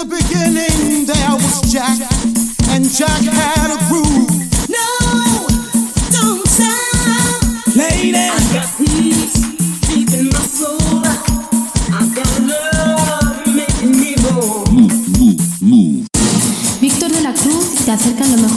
In the beginning there was Jack, and Jack had a groove. No, don't stop. Lady, I got peace deep in my soul. I got love making me whole. Víctor de la Cruz te acerca lo mejor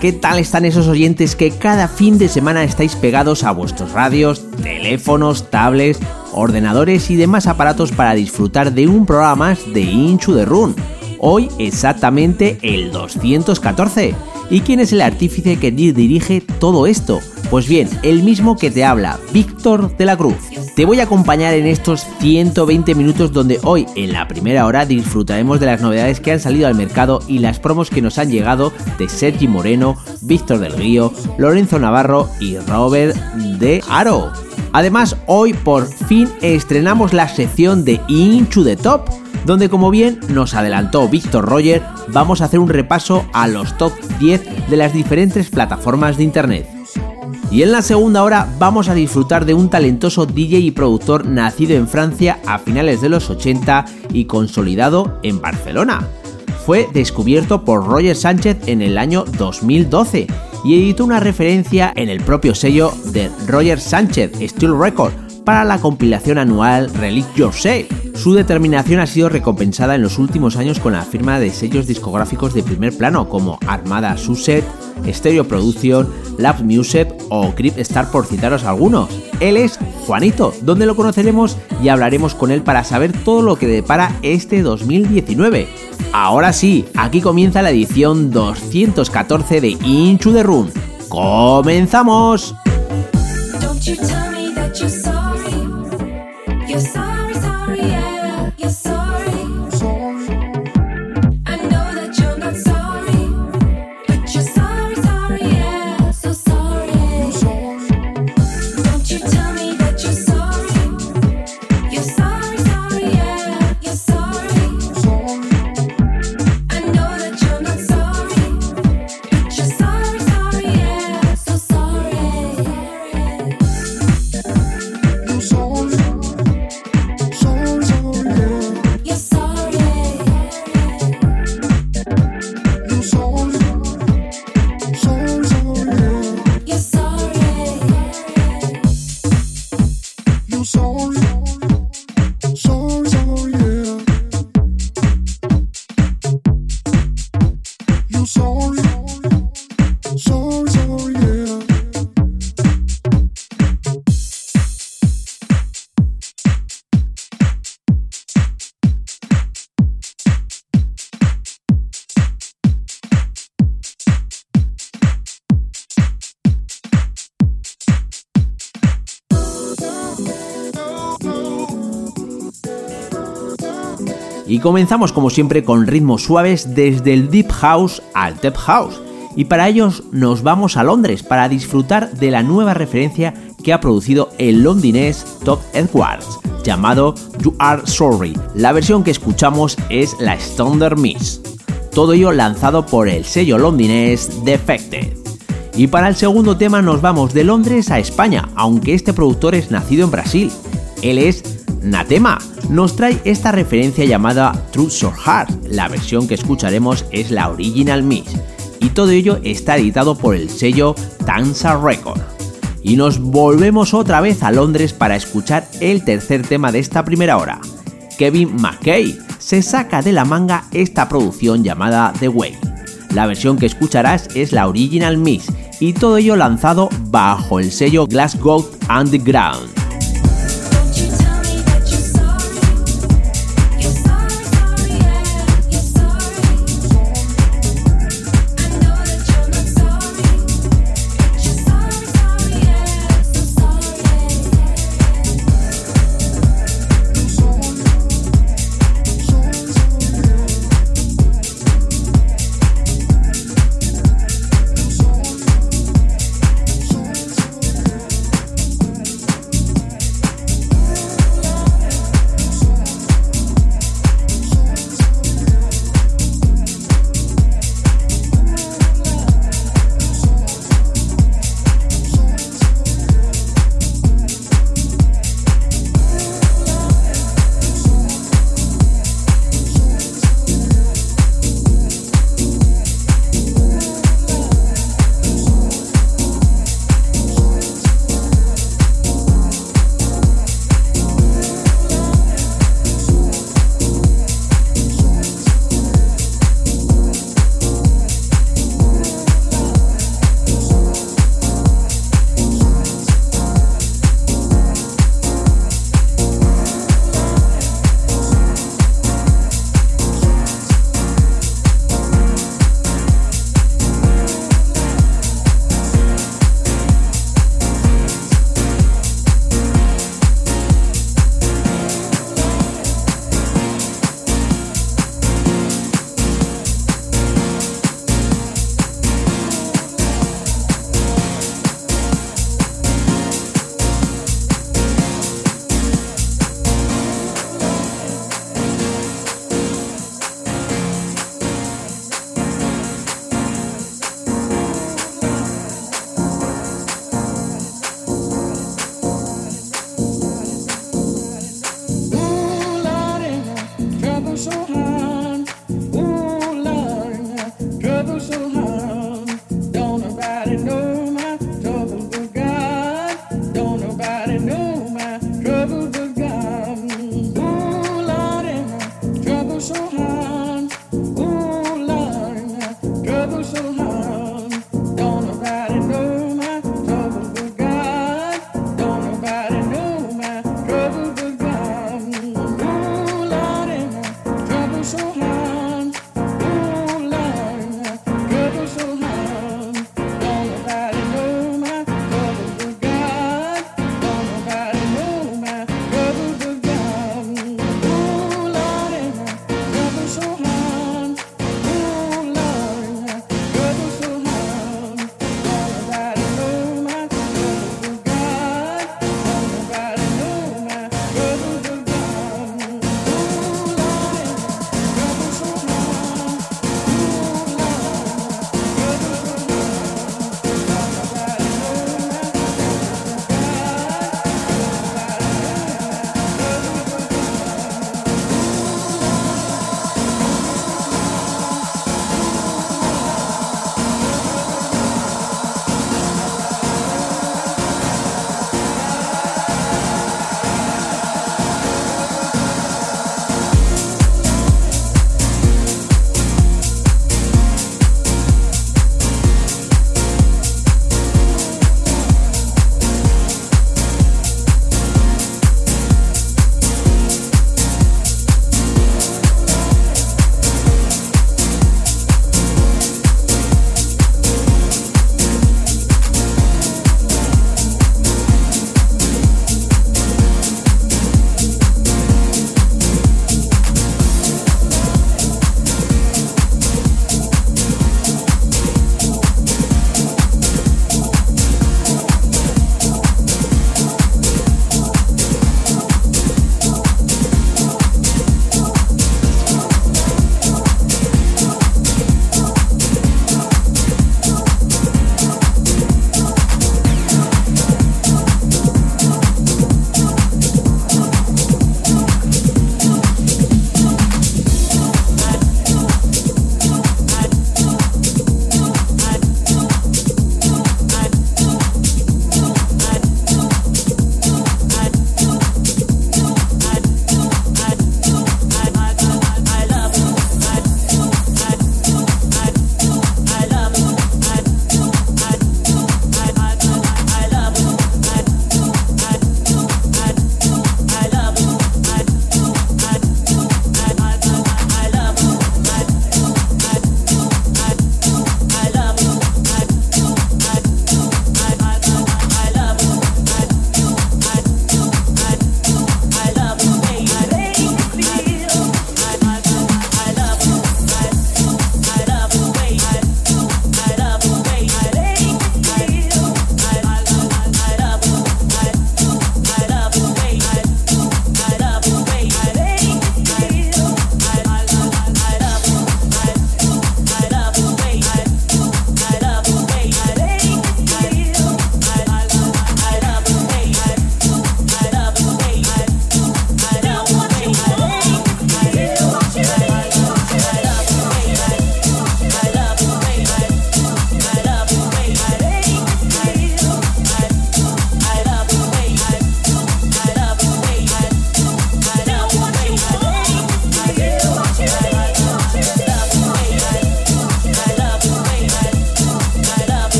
¿qué tal están esos oyentes que cada fin de semana estáis pegados a vuestros radios, teléfonos, tablets, ordenadores y demás aparatos para disfrutar de un programa más de Inchu de Run? Hoy exactamente el 214. ¿Y quién es el artífice que di- dirige todo esto? Pues bien, el mismo que te habla, Víctor de la Cruz. Te voy a acompañar en estos 120 minutos donde hoy, en la primera hora, disfrutaremos de las novedades que han salido al mercado y las promos que nos han llegado de Sergi Moreno, Víctor del Río, Lorenzo Navarro y Robert de Aro. Además, hoy por fin estrenamos la sección de Inchu the Top, donde como bien nos adelantó Víctor Roger, vamos a hacer un repaso a los top 10 de las diferentes plataformas de internet. Y en la segunda hora vamos a disfrutar de un talentoso DJ y productor nacido en Francia a finales de los 80 y consolidado en Barcelona. Fue descubierto por Roger Sánchez en el año 2012 y editó una referencia en el propio sello de Roger Sánchez, Steel Record, para la compilación anual Relic Yourself. Su determinación ha sido recompensada en los últimos años con la firma de sellos discográficos de primer plano como Armada Suset, Stereo Production, Lab Music o Grip Star por citaros algunos. Él es Juanito, donde lo conoceremos y hablaremos con él para saber todo lo que depara este 2019. Ahora sí, aquí comienza la edición 214 de Inchu the Run. ¡Comenzamos! Don't you tell me that you're sorry. Y comenzamos como siempre con ritmos suaves desde el Deep House al Tech House. Y para ellos nos vamos a Londres para disfrutar de la nueva referencia que ha producido el londinés Todd Edwards, llamado You Are Sorry. La versión que escuchamos es la Standard Miss. Todo ello lanzado por el sello londinés Defected. Y para el segundo tema nos vamos de Londres a España, aunque este productor es nacido en Brasil. Él es Natema. Nos trae esta referencia llamada Truth or Heart. La versión que escucharemos es la Original Mix. Y todo ello está editado por el sello Tansa Record. Y nos volvemos otra vez a Londres para escuchar el tercer tema de esta primera hora. Kevin McKay se saca de la manga esta producción llamada The Way. La versión que escucharás es la Original Mix y todo ello lanzado bajo el sello Glasgow Underground.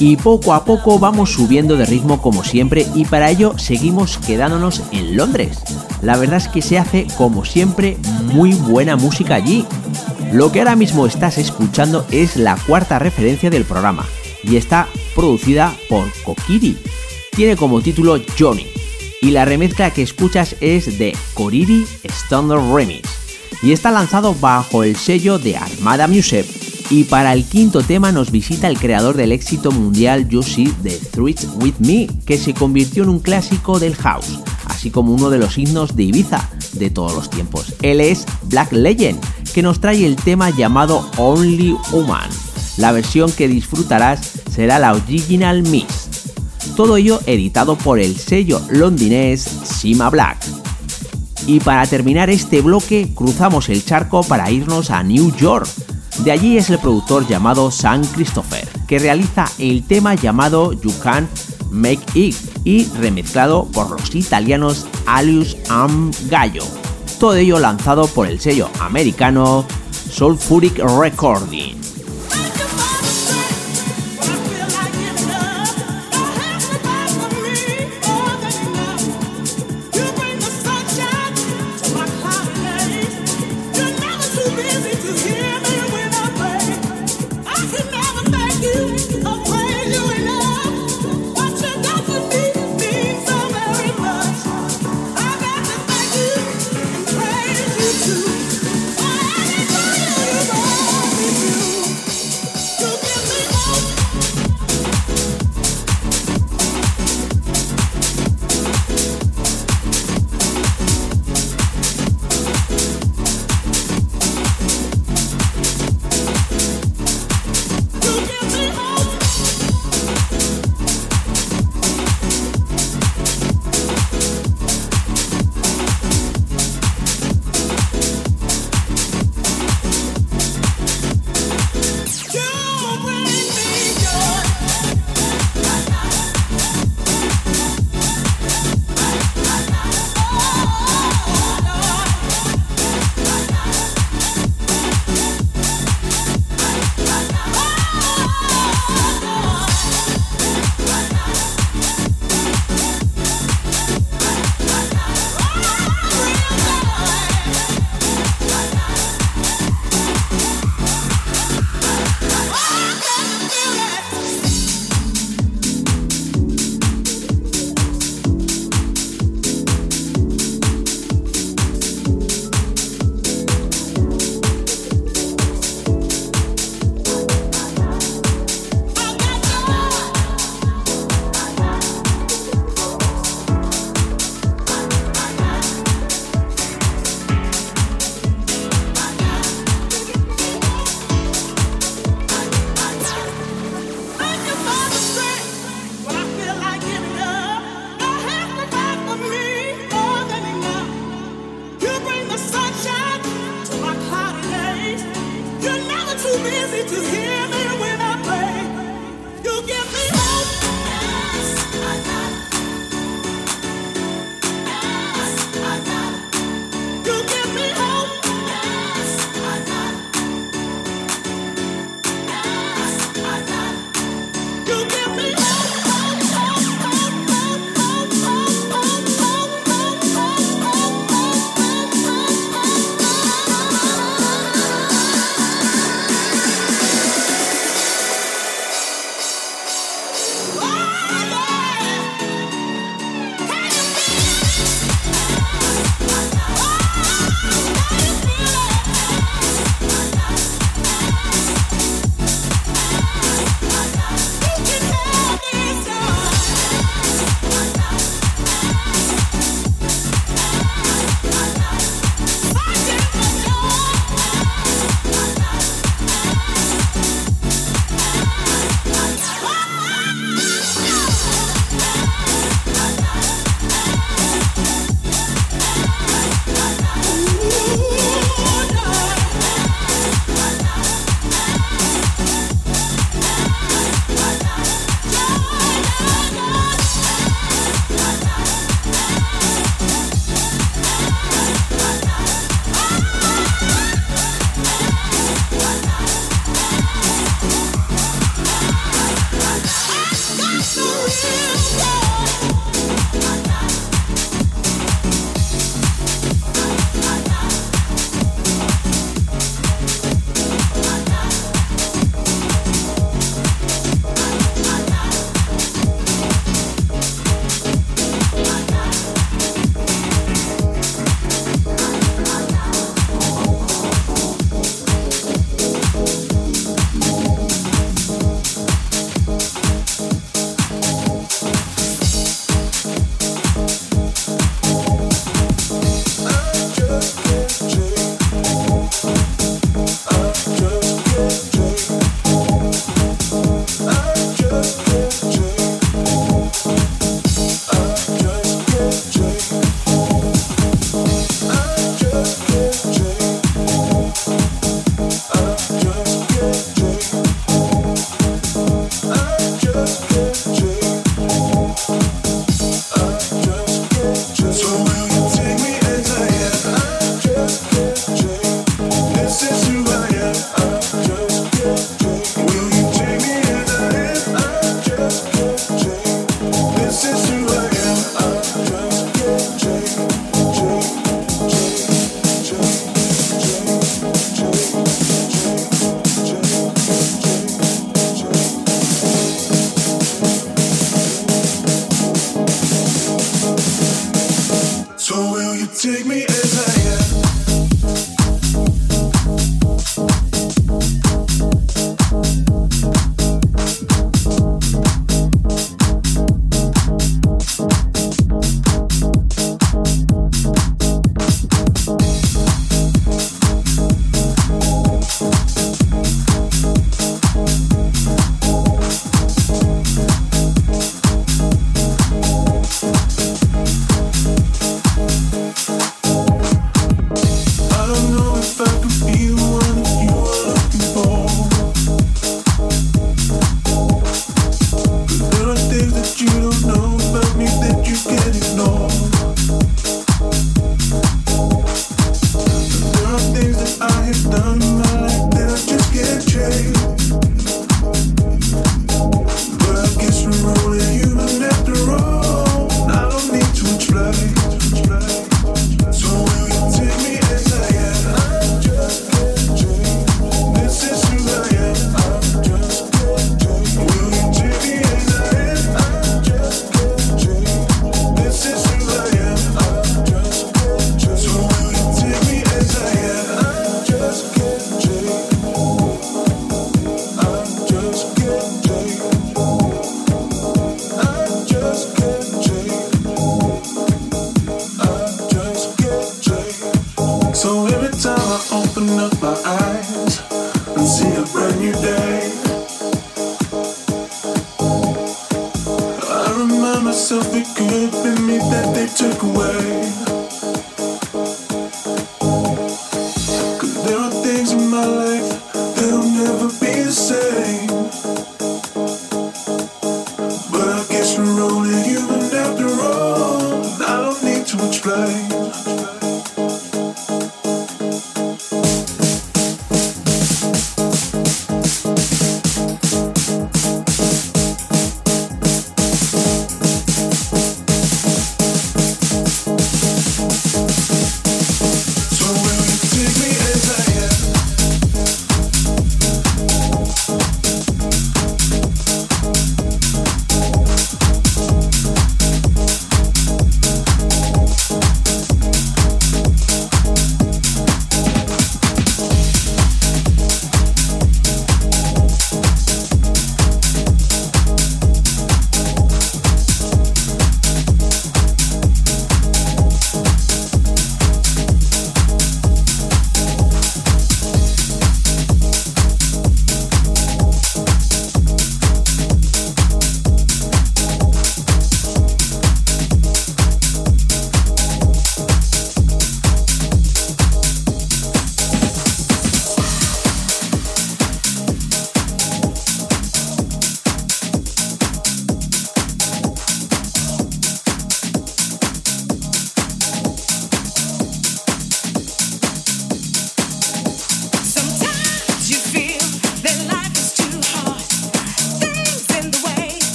Y poco a poco vamos subiendo de ritmo como siempre y para ello seguimos quedándonos en Londres. La verdad es que se hace como siempre muy buena música allí. Lo que ahora mismo estás escuchando es la cuarta referencia del programa y está producida por Kokiri. Tiene como título Johnny y la remezcla que escuchas es de Koriri Standard Remix y está lanzado bajo el sello de Armada Music. Y para el quinto tema nos visita el creador del éxito mundial Yoshi de Threads With Me, que se convirtió en un clásico del house, así como uno de los himnos de Ibiza de todos los tiempos. Él es Black Legend, que nos trae el tema llamado Only Human. La versión que disfrutarás será la Original Mix. Todo ello editado por el sello londinés Sima Black. Y para terminar este bloque cruzamos el charco para irnos a New York. De allí es el productor llamado Sam Christopher, que realiza el tema llamado You Can Make It y remezclado por los italianos Alius Am Gallo. Todo ello lanzado por el sello americano Sulfuric Recording.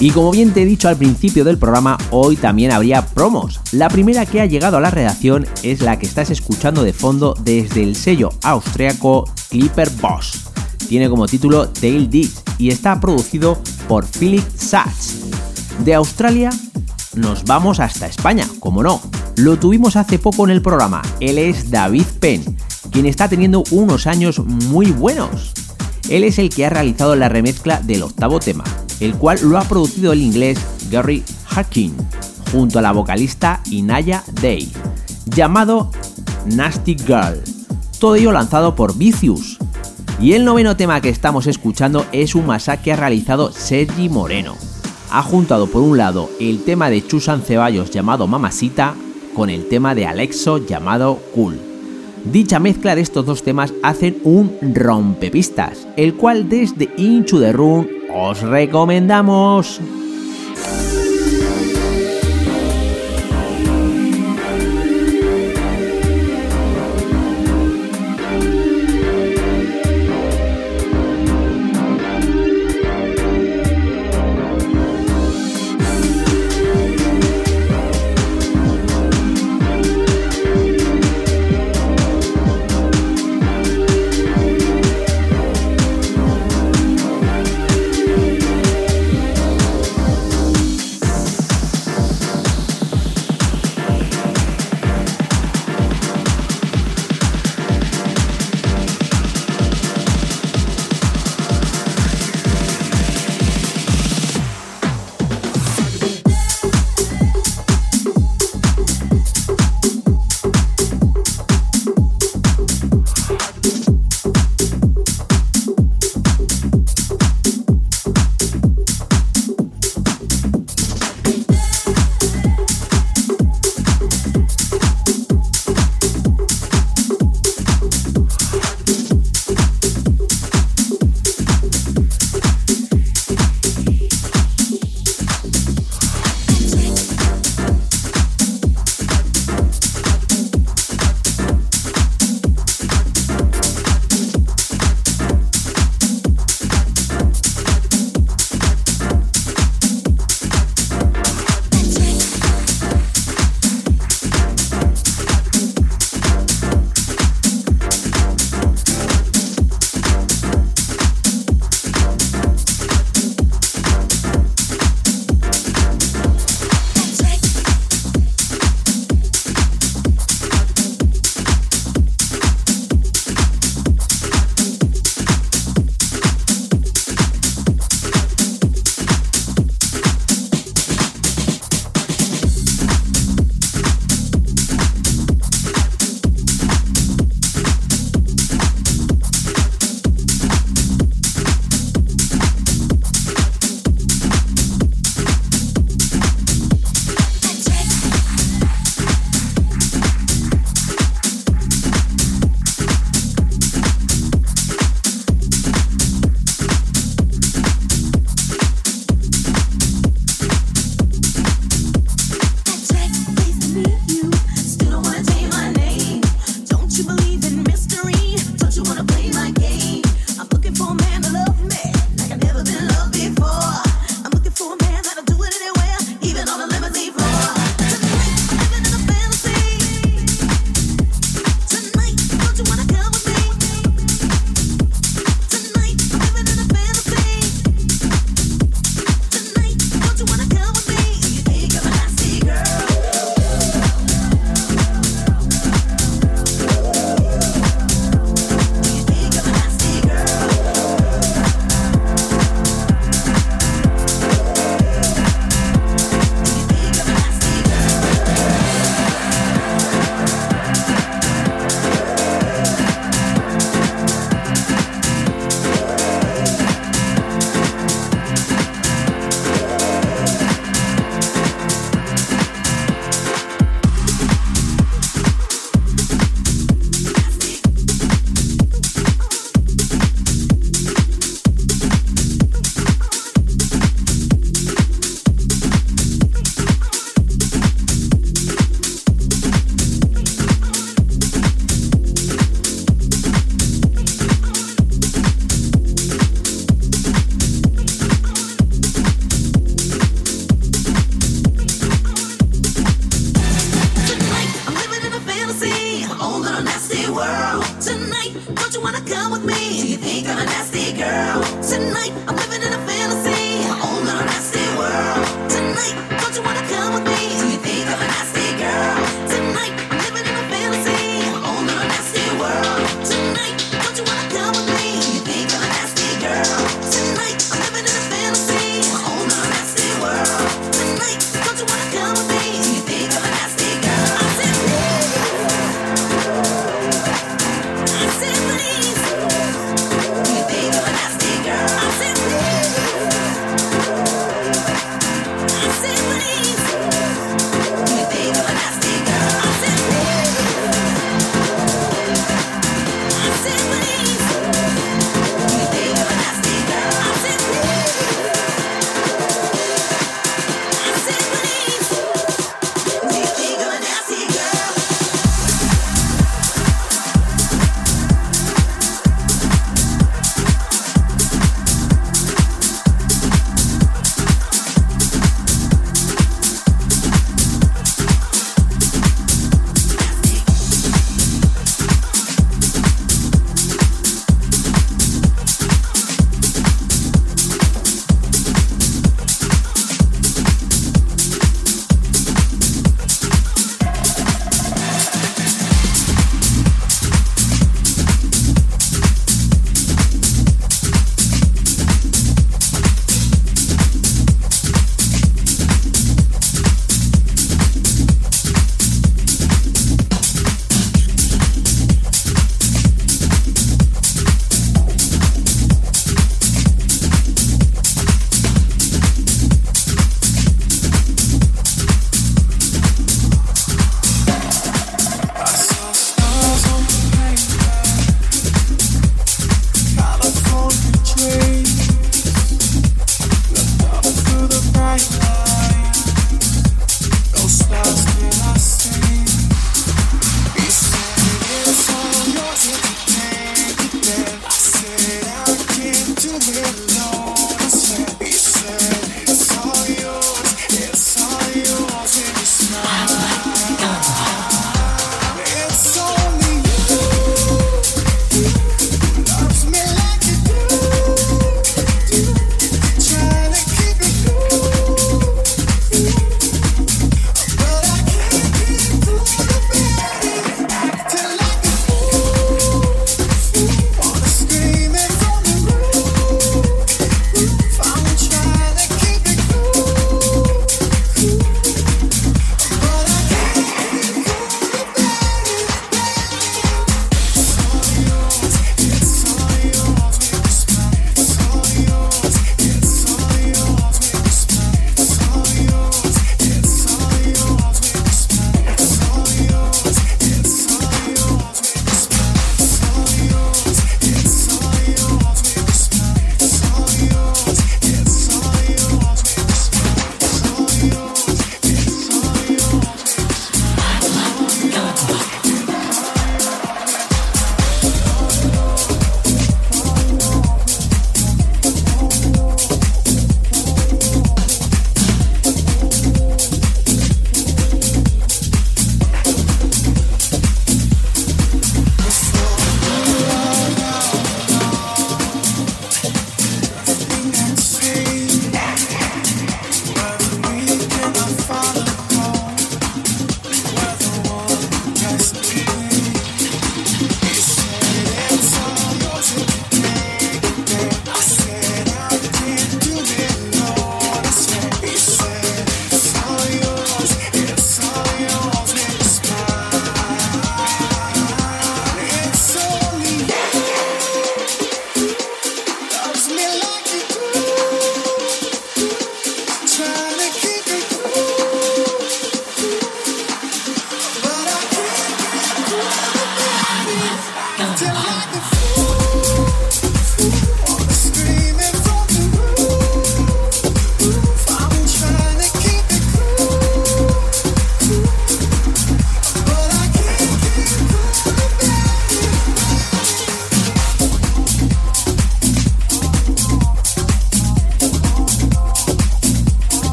Y como bien te he dicho al principio del programa, hoy también habría promos. La primera que ha llegado a la redacción es la que estás escuchando de fondo desde el sello austriaco Clipper Boss. Tiene como título Tail Diggs y está producido por Philip Sachs. De Australia nos vamos hasta España, como no. Lo tuvimos hace poco en el programa. Él es David Penn, quien está teniendo unos años muy buenos. Él es el que ha realizado la remezcla del octavo tema, el cual lo ha producido el inglés Gary Harkin, junto a la vocalista Inaya Day, llamado Nasty Girl. Todo ello lanzado por Vicious. Y el noveno tema que estamos escuchando es un masacre que ha realizado Sergi Moreno. Ha juntado por un lado el tema de Chusan Ceballos llamado Mamasita con el tema de Alexo llamado Cool. Dicha mezcla de estos dos temas hacen un rompepistas, el cual desde Into the Room os recomendamos. Trying to keep it cool.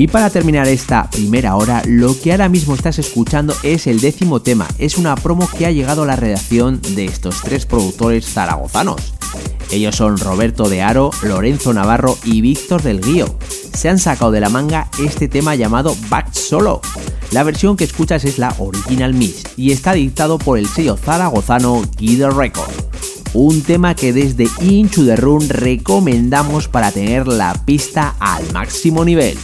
Y para terminar esta primera hora, lo que ahora mismo estás escuchando es el décimo tema. Es una promo que ha llegado a la redacción de estos tres productores zaragozanos. Ellos son Roberto de Aro, Lorenzo Navarro y Víctor del Guío. Se han sacado de la manga este tema llamado Back Solo. La versión que escuchas es la Original Mix y está dictado por el sello zaragozano Guido Record. Un tema que desde Inchu the Run recomendamos para tener la pista al máximo nivel.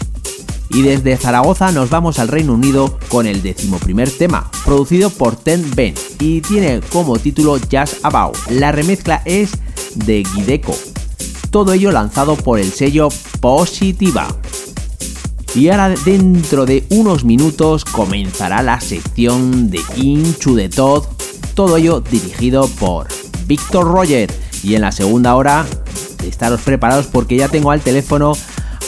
Y desde Zaragoza nos vamos al Reino Unido con el decimoprimer tema, producido por Ten Ben y tiene como título Just About. La remezcla es de Gideco. Todo ello lanzado por el sello Positiva. Y ahora dentro de unos minutos comenzará la sección de Inchu de Todd, todo ello dirigido por Víctor Roger. Y en la segunda hora, estaros preparados porque ya tengo al teléfono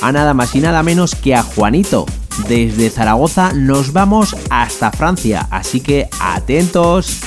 a nada más y nada menos que a Juanito. Desde Zaragoza nos vamos hasta Francia, así que atentos.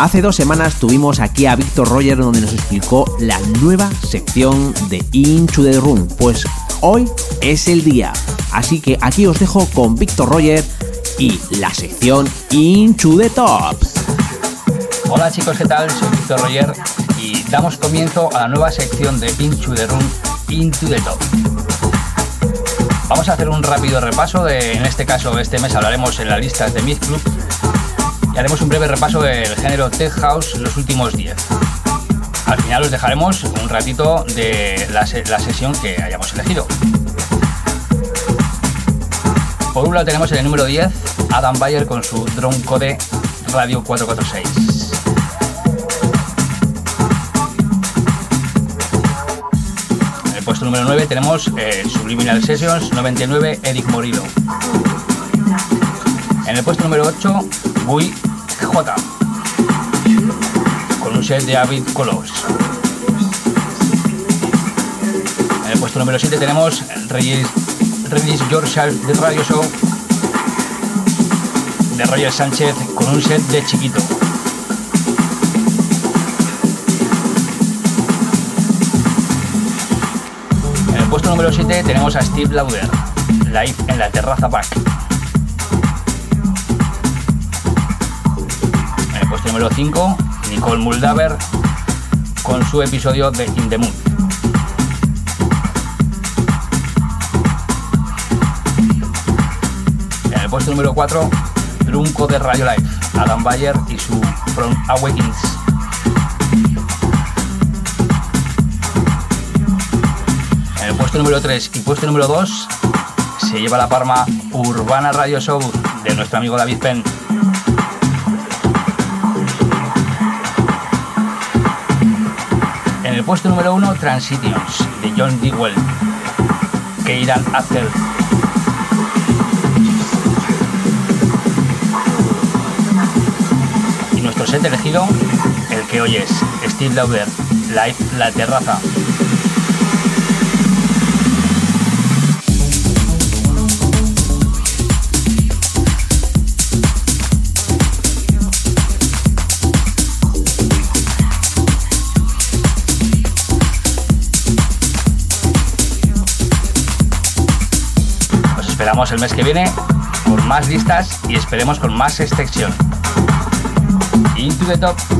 Hace dos semanas tuvimos aquí a Víctor Roger donde nos explicó la nueva sección de Into the Room. Pues hoy es el día. Así que aquí os dejo con Víctor Roger y la sección Into the Top. Hola chicos, ¿qué tal? Soy Víctor Roger y damos comienzo a la nueva sección de Into the Room, Into the Top. Vamos a hacer un rápido repaso de, en este caso, este mes hablaremos en la lista de Myth Club haremos un breve repaso del género Tech House los últimos 10. Al final os dejaremos un ratito de la, se- la sesión que hayamos elegido. Por un lado tenemos en el número 10 Adam Bayer con su Drone Code Radio 446. En el puesto número 9 tenemos eh, Subliminal Sessions 99 Eric Morillo. En el puesto número 8 Gui J con un set de Avid Colors. En el puesto número 7 tenemos Release, Release Yourself de Radio Show de Roger Sánchez con un set de chiquito. En el puesto número 7 tenemos a Steve Lauder, live en la terraza back. Número 5, Nicole Muldaver con su episodio de In the Mood. En el puesto número 4, Drunco de Radio Life, Adam Bayer y su From Awakens. En el puesto número 3 y puesto número 2 se lleva la palma Urbana Radio Show de nuestro amigo David Penn. Puesto número 1, Transitions de John Dewell, que irán After. Y nuestro set elegido, el que hoy es Steve Lauder, Live La Terraza. El mes que viene con más listas y esperemos con más extensión. Into the top.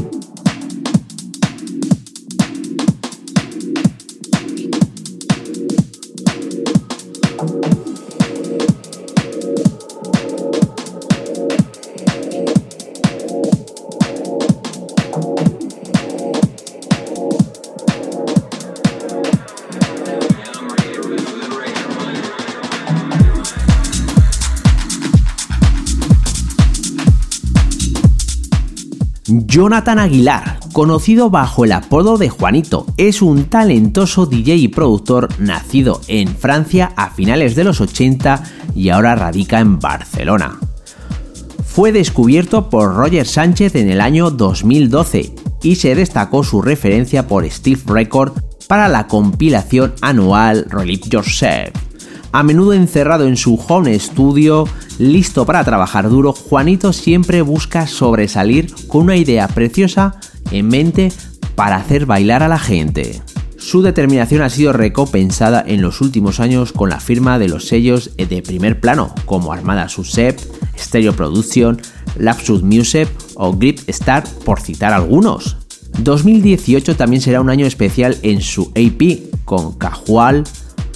Jonathan Aguilar, conocido bajo el apodo de Juanito, es un talentoso DJ y productor nacido en Francia a finales de los 80 y ahora radica en Barcelona. Fue descubierto por Roger Sánchez en el año 2012 y se destacó su referencia por Steve Record para la compilación anual Relive Yourself. A menudo encerrado en su home studio, listo para trabajar duro, Juanito siempre busca sobresalir con una idea preciosa en mente para hacer bailar a la gente. Su determinación ha sido recompensada en los últimos años con la firma de los sellos de primer plano, como Armada Susep, Stereo Production, Lapsus Music o Grip Star, por citar algunos. 2018 también será un año especial en su AP, con Cajual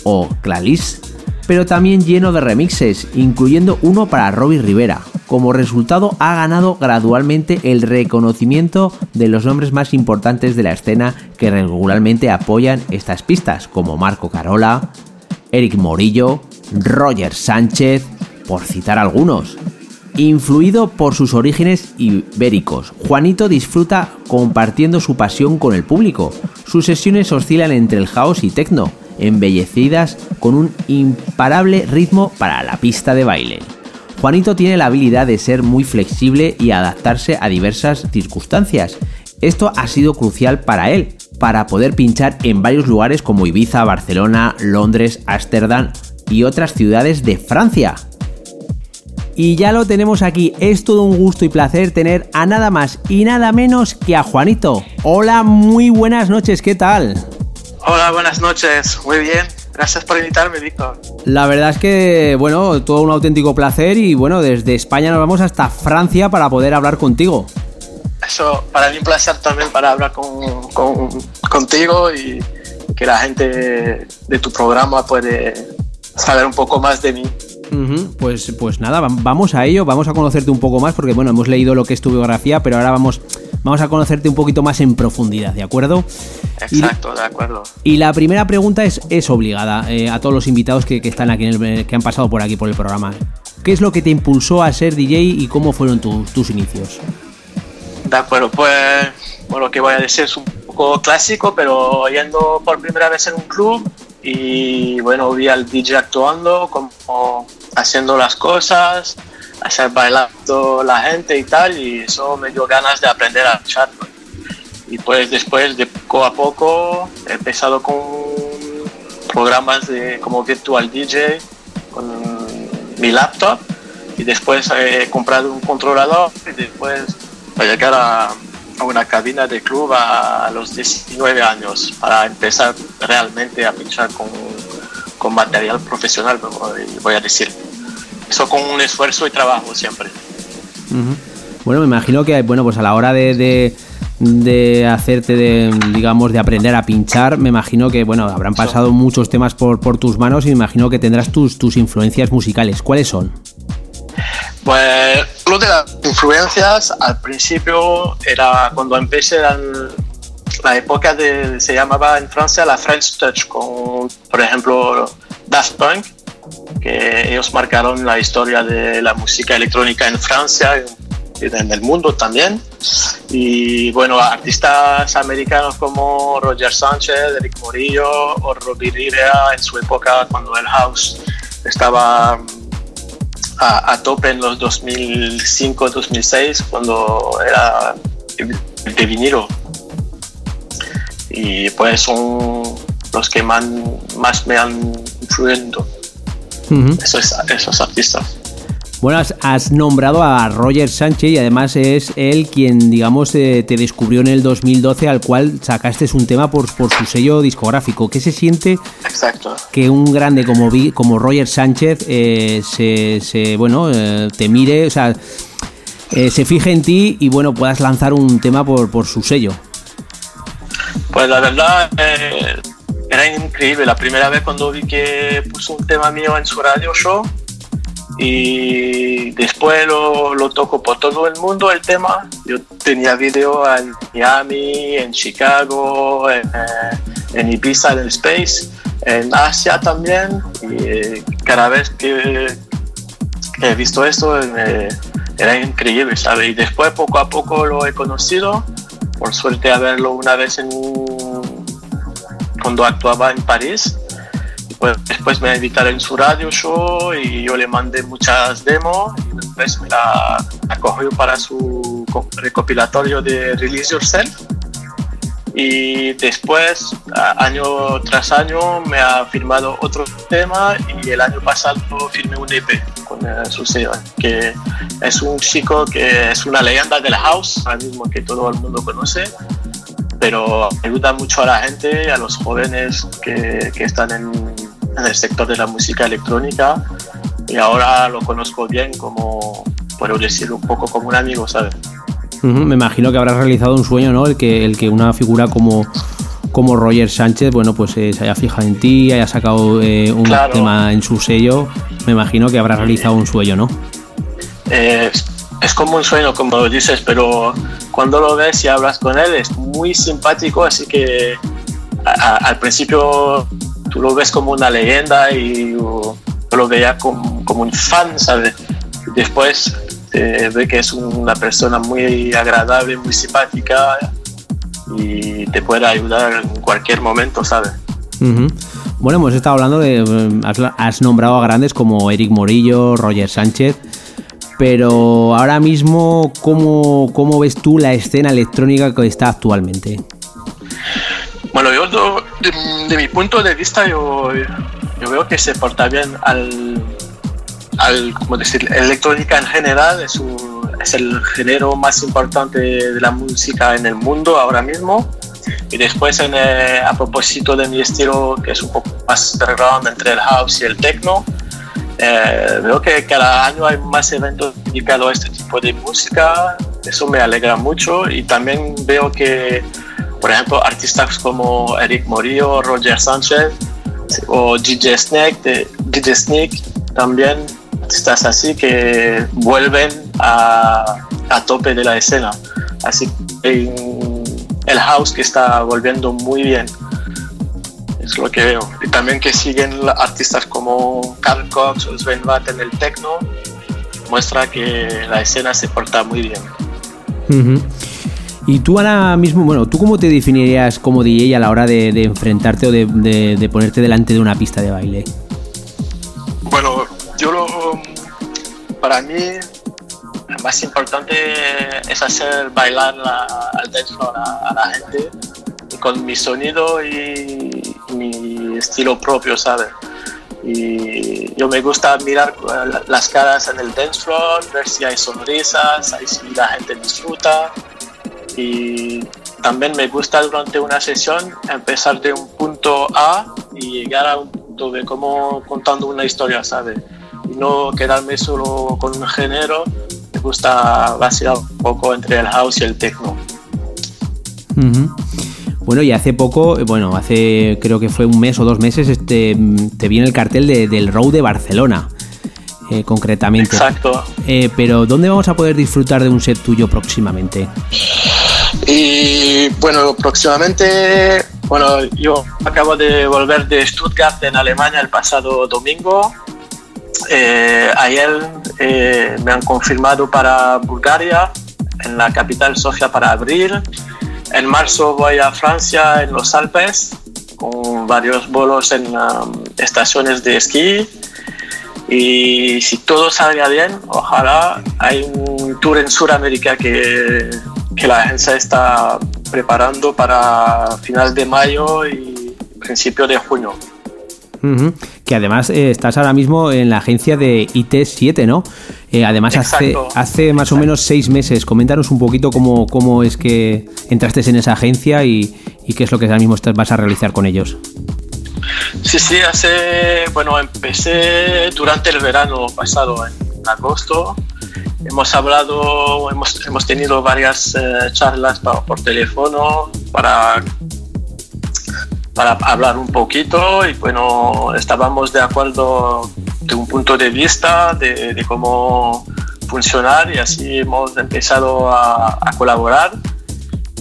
o Clalis, pero también lleno de remixes, incluyendo uno para Robbie Rivera. Como resultado ha ganado gradualmente el reconocimiento de los nombres más importantes de la escena que regularmente apoyan estas pistas, como Marco Carola, Eric Morillo, Roger Sánchez, por citar algunos. Influido por sus orígenes ibéricos, Juanito disfruta compartiendo su pasión con el público. Sus sesiones oscilan entre el house y techno, embellecidas con un imparable ritmo para la pista de baile. Juanito tiene la habilidad de ser muy flexible y adaptarse a diversas circunstancias. Esto ha sido crucial para él, para poder pinchar en varios lugares como Ibiza, Barcelona, Londres, Ámsterdam y otras ciudades de Francia. Y ya lo tenemos aquí, es todo un gusto y placer tener a nada más y nada menos que a Juanito. Hola, muy buenas noches, ¿qué tal? Hola, buenas noches. Muy bien. Gracias por invitarme, Víctor. La verdad es que, bueno, todo un auténtico placer y bueno, desde España nos vamos hasta Francia para poder hablar contigo. Eso para mí un placer también para hablar con, con- contigo y que la gente de tu programa puede saber un poco más de mí. Pues, pues nada, vam- vamos a ello, vamos a conocerte un poco más porque bueno, hemos leído lo que es tu biografía, pero ahora vamos, vamos a conocerte un poquito más en profundidad, ¿de acuerdo? Y- Exacto, de acuerdo. Y la primera pregunta es, es obligada eh, a todos los invitados que, que están aquí, en el- que han pasado por aquí por el programa. ¿Qué es lo que te impulsó a ser DJ y cómo fueron tus- tus inicios? De acuerdo, pues bueno, lo que voy a decir es un poco clásico, pero yendo por primera vez en un club y bueno, vi al DJ actuando, como haciendo las cosas, hacer bailando la gente y tal, y eso me dio ganas de aprender a echar. Y pues después, de poco a poco, he empezado con programas de, como Virtual DJ con mi laptop y después he comprado un controlador y después para llegar a, a una cabina de club a, los 19 años para empezar realmente a pinchar con, con material profesional, voy, a decir. Eso con un esfuerzo y trabajo siempre. Bueno, me imagino que bueno, pues a la hora de, de, de hacerte de, digamos, de aprender a pinchar, me imagino que bueno, habrán pasado muchos temas por, por tus manos y me imagino que tendrás tus, tus influencias musicales. ¿Cuáles son? Pues lo de las influencias al principio era cuando empecé eran la época de se llamaba en Francia la French Touch con por ejemplo Daft Punk que ellos marcaron la historia de la música electrónica en Francia y en el mundo también. Y bueno artistas americanos como Roger Sánchez, Eric Morillo o Robbie Rivera en su época cuando el house estaba a, a tope en los 2005-2006 cuando era de vinilo. Y pues son los que man- más me han influido. Esos, esos artistas Bueno, has, has nombrado a Roger Sánchez y además es él quien, digamos, eh, te descubrió en el 2012 al cual sacaste un tema por, por su sello discográfico. ¿Qué se siente Exacto. que un grande como, como Roger Sánchez eh, se, se, bueno, eh, te mire, o sea, se fije en ti y bueno, puedas lanzar un tema por, por su sello? Pues la verdad era increíble. La primera vez cuando vi que puso un tema mío en su radio show y después lo, lo tocó por todo el mundo el tema. Yo tenía video en Miami, en Chicago, en, eh, Ibiza, en Space, en Asia también. Y cada vez que, he visto esto era increíble, ¿sabes? Y después poco a poco lo he conocido por suerte a verlo una vez en cuando actuaba en París. Pues después me invitaron en su radio show y yo le mandé muchas demos y después me la acogió para su co- recopilatorio de Release Yourself. Y después, año tras año, me ha firmado otro tema y el año pasado firmé un EP con eh, su sello, que es un chico que es una leyenda del house, ahora mismo que todo el mundo conoce, pero ayuda mucho a la gente, a los jóvenes que, que están en, en el sector de la música electrónica y ahora lo conozco bien como, puedo decir, un poco como un amigo, ¿sabes? Ujú, Me imagino que habrás realizado un sueño, ¿no? El que, el que una figura como, como Roger Sánchez, bueno, pues eh, se haya fijado en ti, haya sacado eh, un Claro. tema en su sello. Me imagino que habrás realizado un sueño, ¿no? Eh, es como un sueño, como dices, pero cuando lo ves y hablas con él es muy simpático, así que a- a- al principio tú lo ves como una leyenda y lo veía como, un fan, ¿sabes? Después eh, ve que es una persona muy agradable, muy simpática y te puede ayudar en cualquier momento, ¿sabes? Bueno, hemos estado hablando de. eh, Has, has nombrado a grandes como Eric Morillo, Roger Sánchez. Pero ahora mismo, ¿cómo, cómo ves tú la escena electrónica que está actualmente? Bueno, yo de, de mi punto de vista yo, yo veo que se porta bien al, al como decir, electrónica en general es, un- es el género más importante de la música en el mundo ahora mismo. Y después en, eh, a propósito de mi estilo que es un poco más underground entre el house y el techno, eh, veo que cada año hay más eventos dedicados a este tipo de música, eso me alegra mucho. Y también veo que, por ejemplo, artistas como Eric Morillo, Roger Sánchez o DJ Snake, DJ Snake también, artistas así que vuelven a, a tope de la escena. Así que el house que está volviendo muy bien es lo que veo. Y también que siguen artistas como Carl Cox o Sven Watt en el techno, muestra que la escena se porta muy bien. Ujú. Y tú ahora mismo, bueno, ¿tú cómo te definirías como DJ a la hora de, de enfrentarte o de, de- de ponerte delante de una pista de baile? Bueno, yo lo, para mí lo más importante es hacer bailar la- al dance floor a, a la gente con mi sonido y mi estilo propio, ¿sabes? Y yo me gusta mirar la- las caras en el dance floor, ver si hay sonrisas, si la gente disfruta. Y también me gusta durante una sesión empezar de un punto A y llegar a un punto B, como contando una historia, ¿sabes? Y no quedarme solo con un género. Me gusta vacilar un poco entre el house y el techno. Ujú. Bueno, y hace poco, bueno, hace creo que fue un mes o dos meses, este, te vi en el cartel de- del Row de Barcelona, eh, concretamente. Exacto. Eh, pero ¿dónde vamos a poder disfrutar de un set tuyo próximamente? Y bueno, próximamente, bueno, yo acabo de volver de Stuttgart en Alemania el pasado domingo. Eh, ayer eh, me han confirmado para Bulgaria, en la capital Sofía para abril. En marzo voy a Francia, en los Alpes, con varios bolos en um, estaciones de esquí. Y si todo salga bien, ojalá hay un tour en Sudamérica que, que la agencia está preparando para final de mayo y principio de junio. Que además eh, estás ahora mismo en la agencia de IT7, ¿no? Eh, además, hace, Exacto. hace más o menos seis meses. Coméntanos un poquito cómo, cómo es que entraste en esa agencia y, y qué es lo que ahora mismo estás- vas a realizar con ellos. Sí, sí, hace, bueno, empecé durante el verano pasado, en agosto. Hemos hablado, hemos, hemos tenido varias eh, charlas por teléfono para, para hablar un poquito y bueno, estábamos de acuerdo de un punto de vista de, cómo funcionar y así hemos empezado a, a colaborar.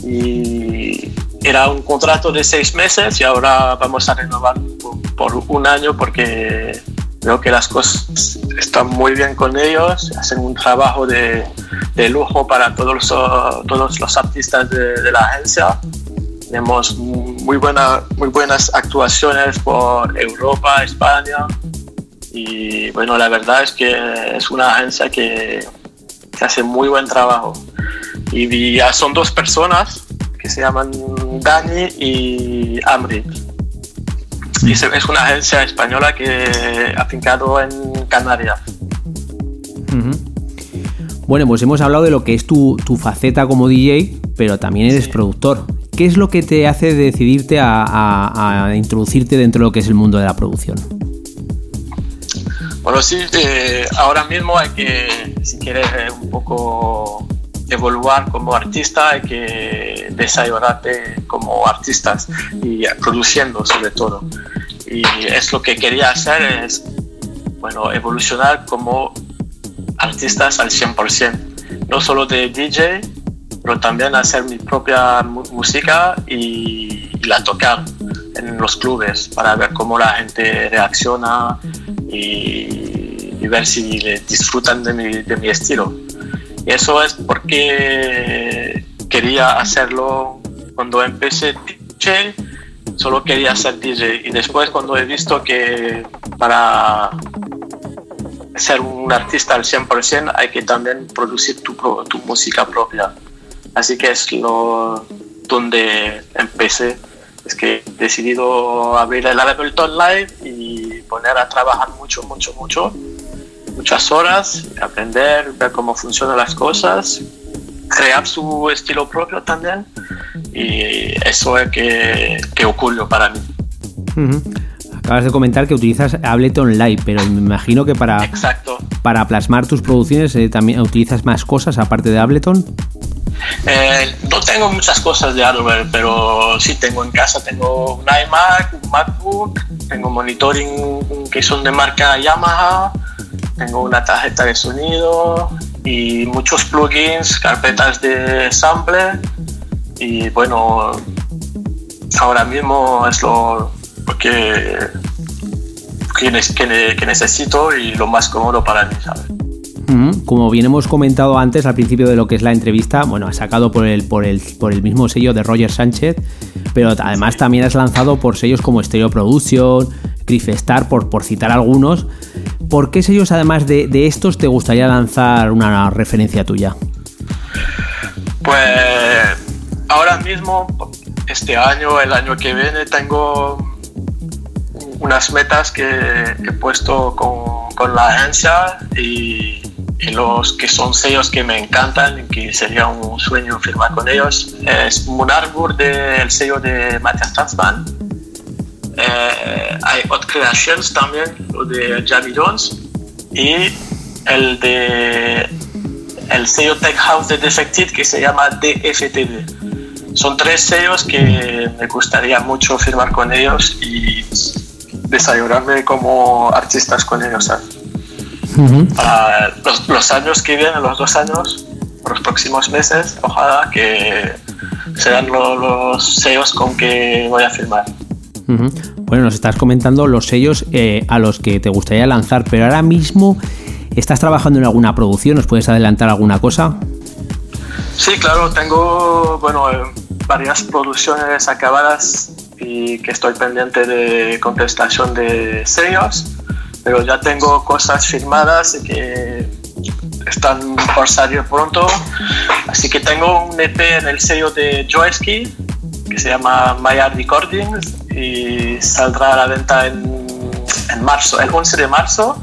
Y era un contrato de seis meses y ahora vamos a renovar por un año porque creo que las cosas están muy bien con ellos, hacen un trabajo de, lujo para todos los, artistas de, la agencia. Tenemos muy, buena, muy buenas actuaciones por Europa, España y bueno, la verdad es que es una agencia que, que hace muy buen trabajo. Y ya son dos personas que se llaman Dani y Amri. Es una agencia española que ha fincado en Canarias. Bueno, pues hemos hablado de lo que es tu, tu faceta como DJ, pero también eres productor. ¿Qué es lo que te hace decidirte a, a- a introducirte dentro de lo que es el mundo de la producción? Bueno, sí, eh, ahora mismo hay que, si quieres eh, un poco evoluar como artista, hay que desarrollarte como artistas y produciendo sobre todo. Y es lo que quería hacer, es, bueno, evolucionar como artistas al 100%. No solo de DJ, pero también hacer mi propia música y, la tocar en los clubes para ver cómo la gente reacciona y, y ver si disfrutan de mi, de mi estilo. Y eso es porque quería hacerlo cuando empecé DJ, solo quería ser DJ. Y después cuando he visto que para ser un artista al 100% hay que también producir tu, tu música propia. Así que es lo donde empecé. Es que he decidido abrir el Ableton Live y poner a trabajar mucho, mucho, mucho. Muchas horas, aprender, ver cómo funcionan las cosas, crear su estilo propio también. Y eso es que, que ocurrió para mí. Acabas de comentar que utilizas Ableton Live, pero me imagino que para, Exacto. para plasmar tus producciones eh, también utilizas más cosas aparte de Ableton. Eh, no tengo muchas cosas de hardware, pero sí tengo en casa, tengo un iMac, un MacBook, tengo monitoring que son de marca Yamaha, tengo una tarjeta de sonido y muchos plugins, carpetas de sample y bueno, ahora mismo es lo que, que, que ne- que necesito y lo más cómodo para mí, ¿sabes? Como bien hemos comentado antes al principio de lo que es la entrevista, bueno, has sacado por el, por el, por el mismo sello de Roger Sánchez, pero además también has lanzado por sellos como Stereo Production, Griff Star, por, por citar algunos. ¿Por qué sellos además de, de estos te gustaría lanzar una referencia tuya? Pues ahora mismo, este año, el año que viene, tengo unas metas que he puesto con, con la agencia y, y los que son sellos que me encantan que sería un sueño firmar con ellos. Es Moon Arbor del sello de Matthias Tanzmann. Eh, hay Hot Creations también, de Jamie Jones. Y el de el sello Tech House de Defected que se llama DFTD. Son tres sellos que me gustaría mucho firmar con ellos y desarrollarme como artistas con ellos. ¿sabes? Para los, los años que vienen, los dos años, los próximos meses, ojalá que sean lo- los sellos con que voy a firmar. Bueno, nos estás comentando los sellos eh, a los que te gustaría lanzar, pero ahora mismo estás trabajando en alguna producción, ¿nos puedes adelantar alguna cosa? Sí, claro, tengo bueno, eh, varias producciones acabadas y que estoy pendiente de contestación de sellos, pero ya tengo cosas firmadas y que están por salir pronto. Así que tengo un EP en el sello de Joeski que se llama Maya Recordings y saldrá a la venta en, en marzo, el 11 de marzo.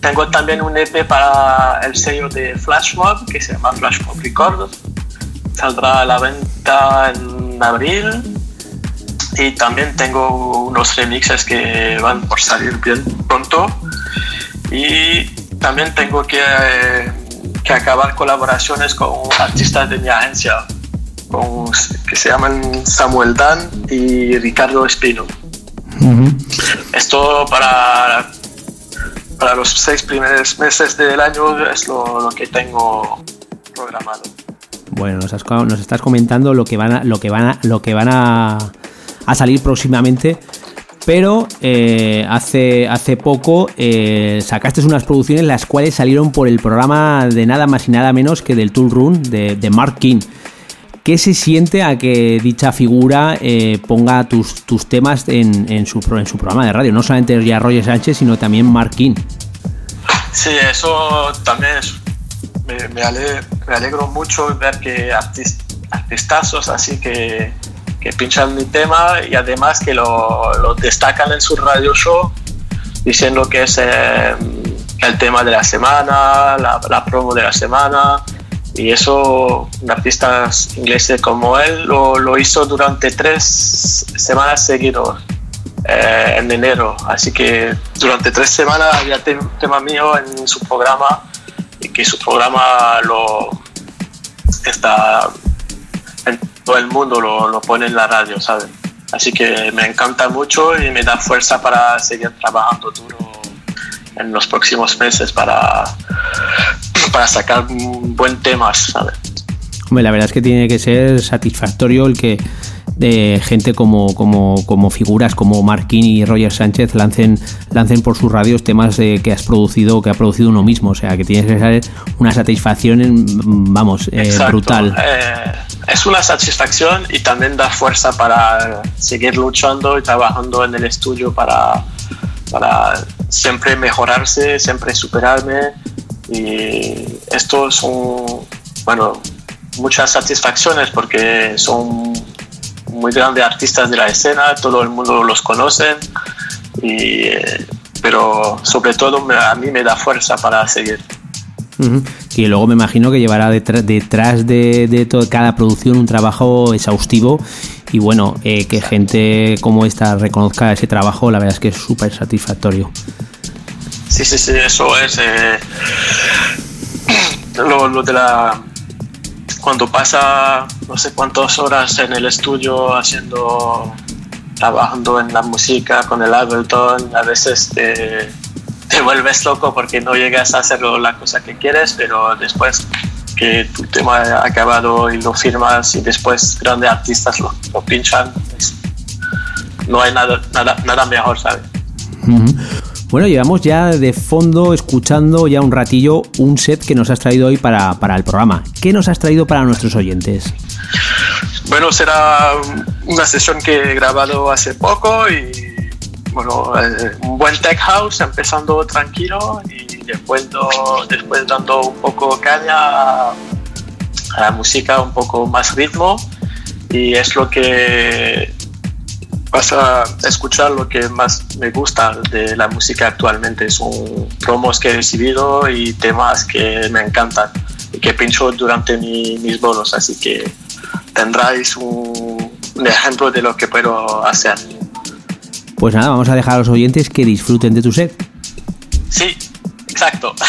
tengo también un EP para el sello de Flashmob que se llama Flashmob Records. Saldrá a la venta en abril. Y también tengo unos remixes que van por salir bien pronto. Y también tengo que, que acabar colaboraciones con artistas de mi agencia, con- que se llaman Samuel Dan y Ricardo Espino. Esto para, para los seis primeros meses del año es lo, lo que tengo programado. Bueno, nos, has co- nos estás comentando lo que van a, lo que van a, lo que van a, a salir próximamente. Pero eh, hace, hace poco eh, sacaste unas producciones las cuales salieron por el programa de nada más y nada menos que del Tool Run de, de Mark King. ¿Qué se siente a que dicha figura eh, ponga tus, tus temas en, en su, en su programa de radio? No solamente ya Roger Sánchez, sino también Mark King. Sí, eso también es- me, me ale- me alegro mucho ver que artis- artistazos así que, que pinchan mi tema y además que lo, lo destacan en su radio show diciendo que es eh, el tema de la semana, la, la promo de la semana y eso un artista inglés como él lo, lo hizo durante tres semanas seguidos eh, en enero. Así que durante tres semanas había te- tema mío en su programa y que su programa lo está en todo el mundo lo, lo pone en la radio, ¿sabes? Así que me encanta mucho y me da fuerza para seguir trabajando duro en los próximos meses para, para sacar un buen temas, ¿sabes? Hombre, la verdad es que tiene que ser satisfactorio el que de gente como, como, como figuras como Marquín y Roger Sánchez lancen, lancen por sus radios temas de, que has producido que ha producido uno mismo. O sea, que tienes que ser una satisfacción, en- vamos, eh, brutal. Eh, es una satisfacción y también da fuerza para seguir luchando y trabajando en el estudio para, para siempre mejorarse, siempre superarme. Y esto son, bueno, muchas satisfacciones porque son muy grandes artistas de la escena, todo el mundo los conoce, y, pero sobre todo a mí me da fuerza para seguir. Y luego me imagino que llevará detrás, detrás de, de to- cada producción un trabajo exhaustivo. Y bueno, eh, que gente como esta reconozca ese trabajo, la verdad es que es súper satisfactorio. Sí, sí, sí, eso es. eh, lo, lo de la. Cuando pasa no sé cuántas horas en el estudio haciendo. trabajando en la música con el Ableton, a veces te, vuelves loco porque no llegas a hacer la cosa que quieres, pero después que tu tema ha acabado y lo firmas y después grandes artistas lo, pinchan, es- no hay nada, nada, nada mejor, ¿sabes? Ujú. Bueno, llevamos ya de fondo escuchando ya un ratillo un set que nos has traído hoy para, para el programa. ¿Qué nos has traído para nuestros oyentes? Bueno, será una sesión que he grabado hace poco y bueno, eh, un buen tech house empezando tranquilo y después, después dando un poco caña a la música, un poco más ritmo y es lo que vas a escuchar lo que más me gusta de la música actualmente. Son promos que he recibido y temas que me encantan y que pincho durante mi- mis bolos, así que tendráis un, un ejemplo de lo que puedo hacer. Pues nada, vamos a dejar a los oyentes que disfruten de tu set. Sí, exacto.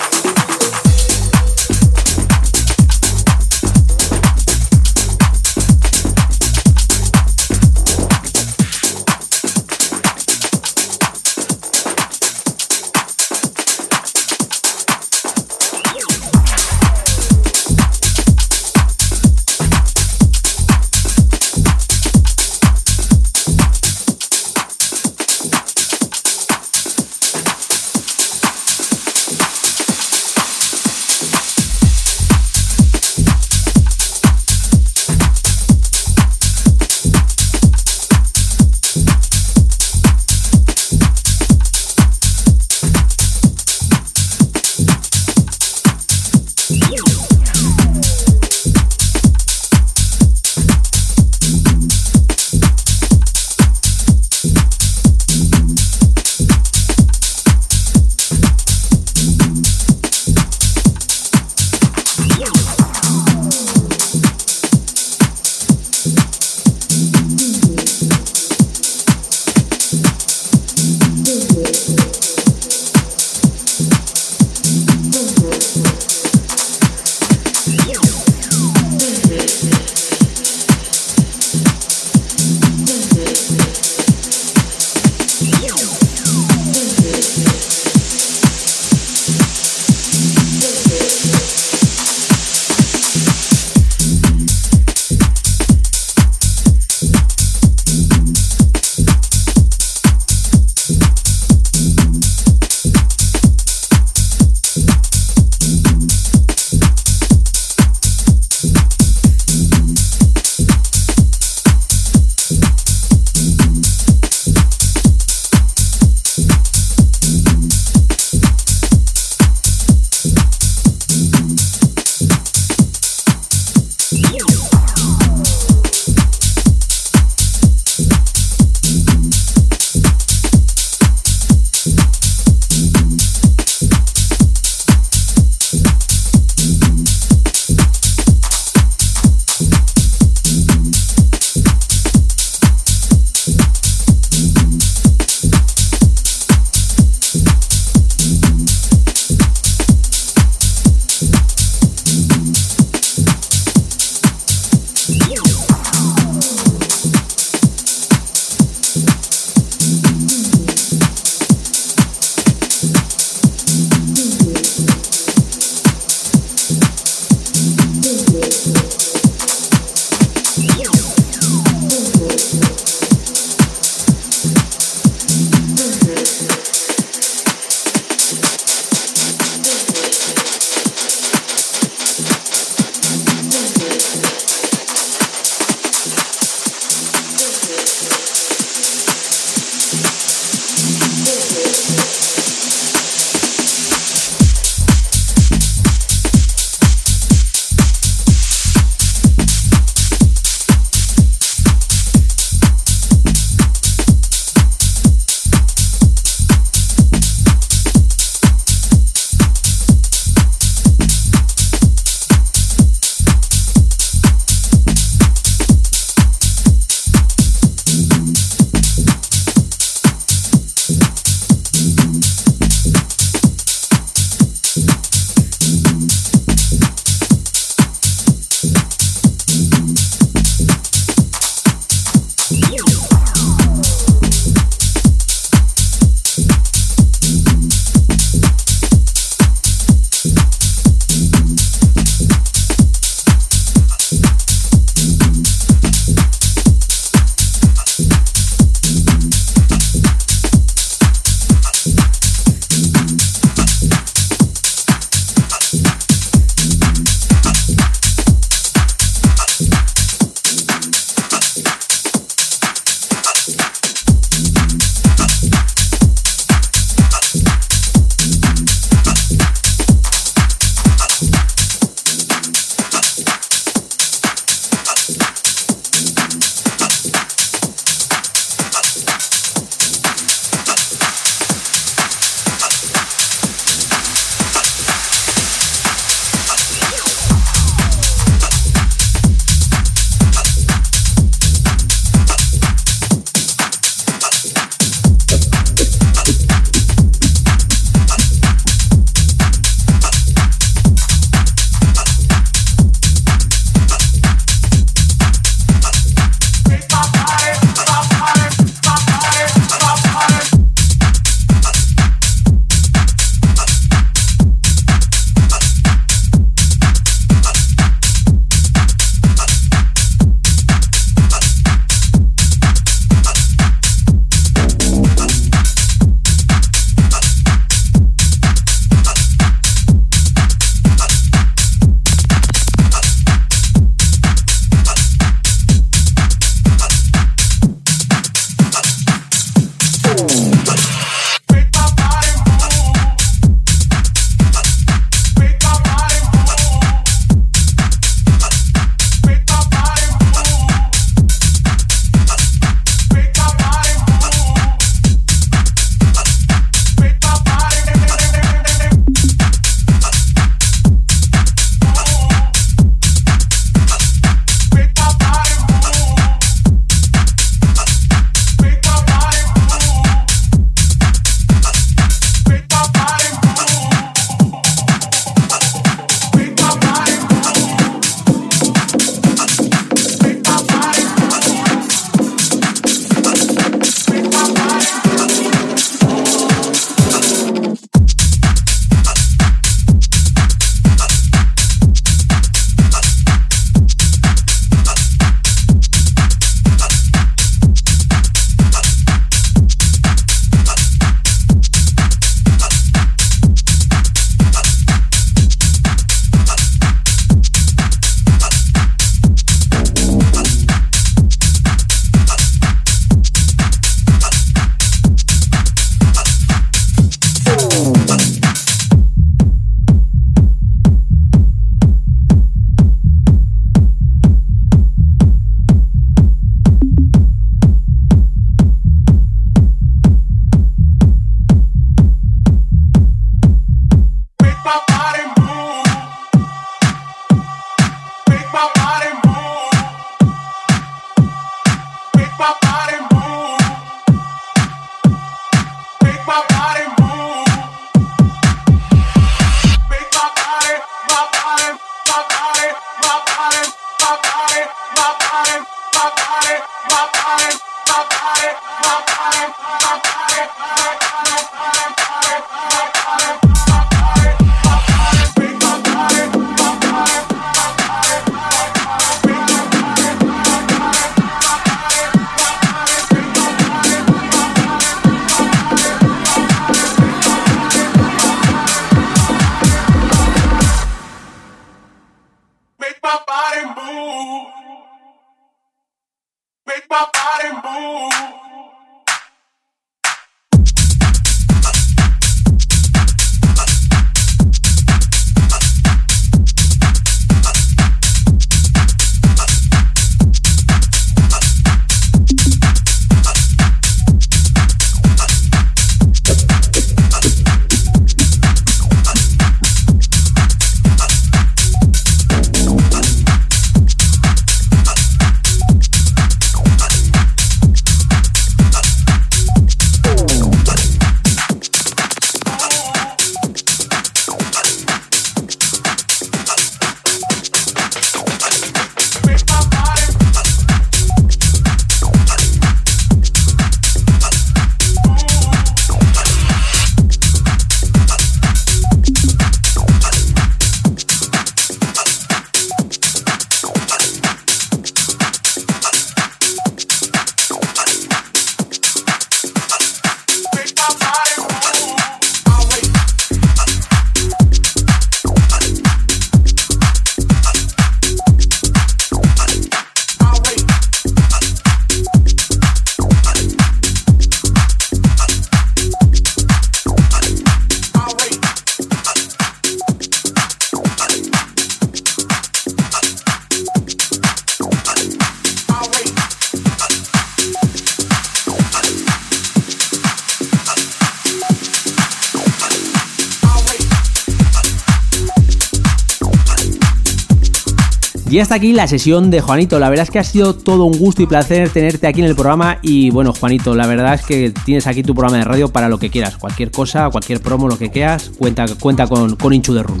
hasta aquí la sesión de Juanito. La verdad es que ha sido todo un gusto y placer tenerte aquí en el programa. Y bueno, Juanito, la verdad es que tienes aquí tu programa de radio para lo que quieras. Cualquier cosa, cualquier promo, lo que quieras, cuenta, cuenta con, con Inchu de Room.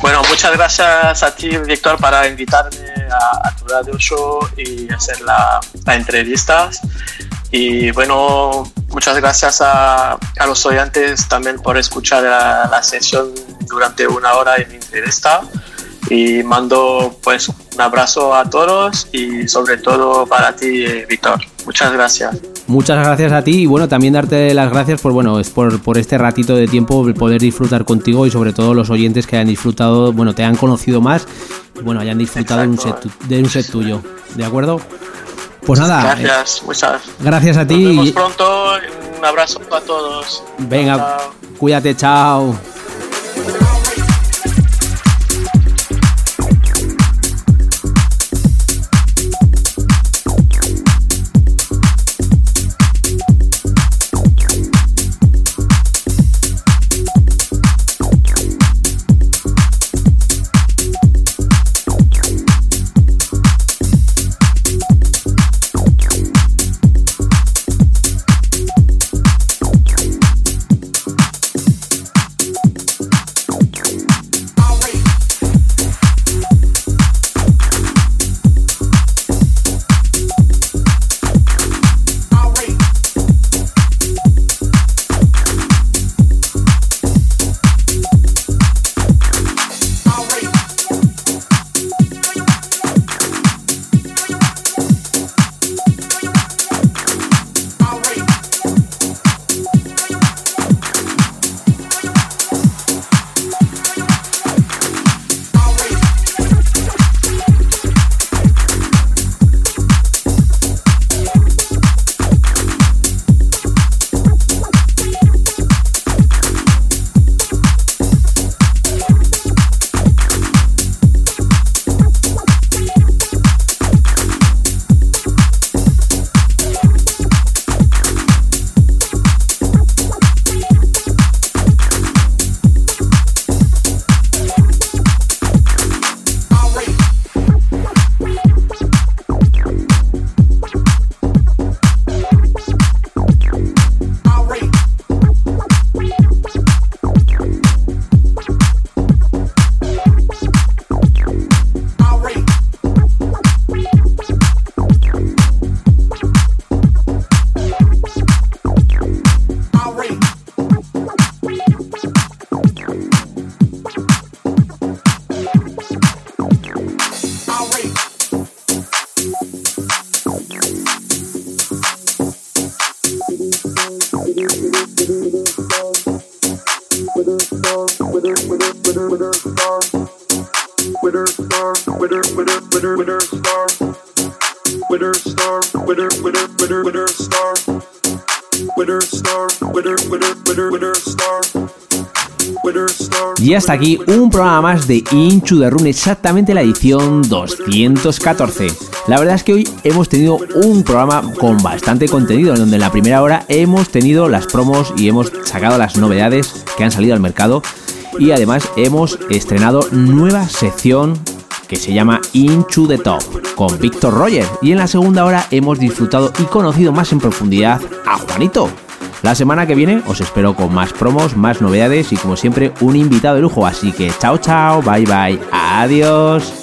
Bueno, muchas gracias a ti, Víctor, para invitarme a, a tu radio show y hacer la, la entrevistas. Y bueno, muchas gracias a, a los oyentes también por escuchar la, la sesión durante una hora en mi entrevista. Y mando pues un abrazo a todos y sobre todo para ti, eh, Víctor. Muchas gracias. Muchas gracias a ti y bueno, también darte las gracias por bueno, es por, por este ratito de tiempo poder disfrutar contigo y sobre todo los oyentes que hayan disfrutado, bueno, te han conocido más y bueno, hayan disfrutado de un, set, Exacto. tu- de un set tuyo. ¿De acuerdo? Pues nada, eh, Gracias, muchas. gracias a Nos vemos ti. pronto. Un abrazo a todos. Venga, Chao. cuídate, chao. Y hasta aquí un programa más de Into the Run, exactamente la edición 214. La verdad es que hoy hemos tenido un programa con bastante contenido, en donde en la primera hora hemos tenido las promos y hemos sacado las novedades que han salido al mercado. Y además hemos estrenado nueva sección que se llama Into the Top con Víctor Roger. Y en la segunda hora hemos disfrutado y conocido más en profundidad a Juanito. La semana que viene os espero con más promos, más novedades y como siempre un invitado de lujo. Así que chao chao, bye bye, adiós.